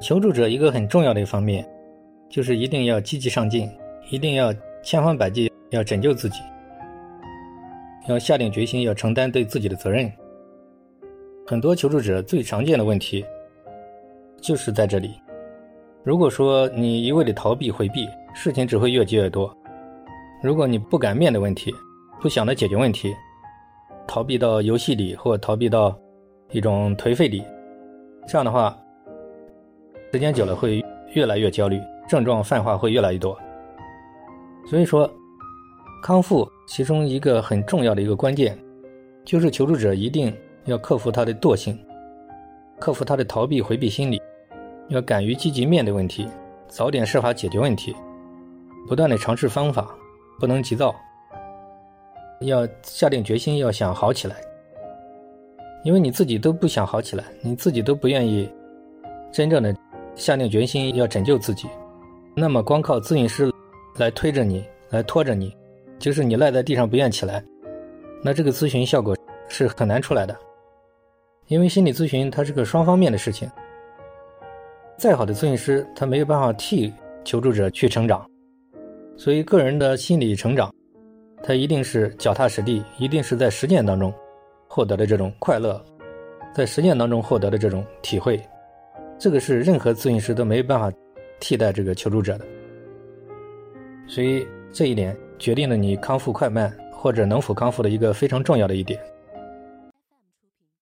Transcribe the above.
求助者一个很重要的一方面，就是一定要积极上进，一定要千方百计要拯救自己，要下定决心要承担对自己的责任。很多求助者最常见的问题就是在这里。如果说你一味的逃避回避，事情只会越积越多。如果你不敢面对问题，不想着解决问题，逃避到游戏里或逃避到一种颓废里，这样的话，时间久了会越来越焦虑，症状泛化会越来越多。所以说，康复其中一个很重要的一个关键，就是求助者一定要克服他的惰性，克服他的逃避回避心理。要敢于积极面对问题，早点设法解决问题，不断的尝试方法，不能急躁，要下定决心要想好起来。因为你自己都不想好起来，你自己都不愿意真正的下定决心要拯救自己，那么光靠咨询师来推着你，来拖着你，就是你赖在地上不愿起来，那这个咨询效果是很难出来的。因为心理咨询它是个双方面的事情。再好的咨询师，他没有办法替求助者去成长，所以个人的心理成长，他一定是脚踏实地，一定是在实践当中获得的这种快乐，在实践当中获得的这种体会，这个是任何咨询师都没有办法替代这个求助者的。所以这一点决定了你康复快慢或者能否康复的一个非常重要的一点。